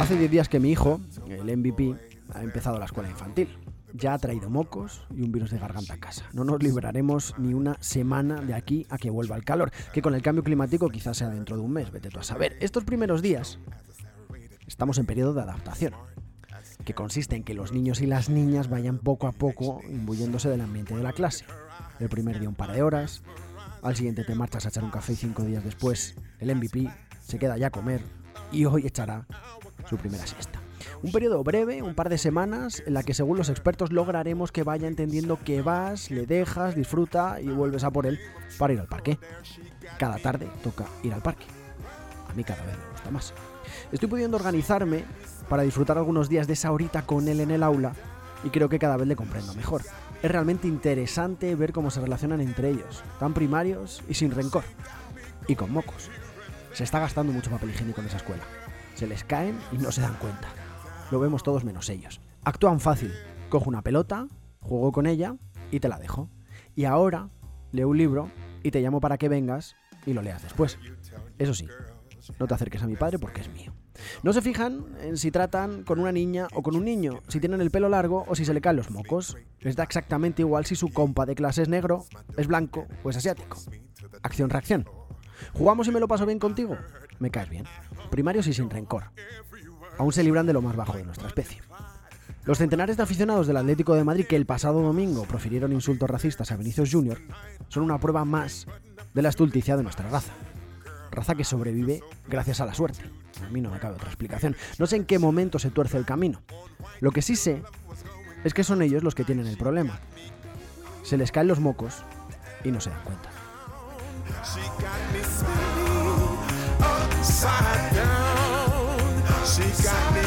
Hace 10 días que mi hijo, el MVP, ha empezado la escuela infantil. Ya ha traído mocos y un virus de garganta a casa. No nos libraremos ni una semana de aquí a que vuelva el calor, que con el cambio climático quizás sea dentro de un mes, vete tú a saber. Estos primeros días estamos en periodo de adaptación, que consiste en que los niños y las niñas vayan poco a poco imbuyéndose del ambiente de la clase. El primer día un par de horas, al siguiente te marchas a echar un café y cinco días después el MVP se queda ya a comer y hoy echará su primera siesta. Un periodo breve, un par de semanas, en la que según los expertos lograremos que vaya entendiendo que vas, le dejas, disfruta y vuelves a por él para ir al parque. Cada tarde toca ir al parque. A mí cada vez me gusta más. Estoy pudiendo organizarme para disfrutar algunos días de esa horita con él en el aula y creo que cada vez le comprendo mejor. Es realmente interesante ver cómo se relacionan entre ellos, tan primarios y sin rencor. Y con mocos. Se está gastando mucho papel higiénico en esa escuela. Se les caen y no se dan cuenta. Lo vemos todos menos ellos. Actúan fácil. Cojo una pelota, juego con ella y te la dejo. Y ahora leo un libro y te llamo para que vengas y lo leas después. Eso sí, no te acerques a mi padre porque es mío. No se fijan en si tratan con una niña o con un niño, si tienen el pelo largo o si se le caen los mocos. Les da exactamente igual si su compa de clase es negro, es blanco o es asiático. Acción-reacción. ¿Jugamos y me lo paso bien contigo? Me caes bien. Primarios y sin rencor. Aún se libran de lo más bajo de nuestra especie. Los centenares de aficionados del Atlético de Madrid que el pasado domingo profirieron insultos racistas a Vinicius Jr. son una prueba más de la estulticia de nuestra raza. Raza que sobrevive gracias a la suerte. A mí no me cabe otra explicación. No sé en qué momento se tuerce el camino. Lo que sí sé es que son ellos los que tienen el problema. Se les caen los mocos y no se dan cuenta. She got me spinning upside down. She got me.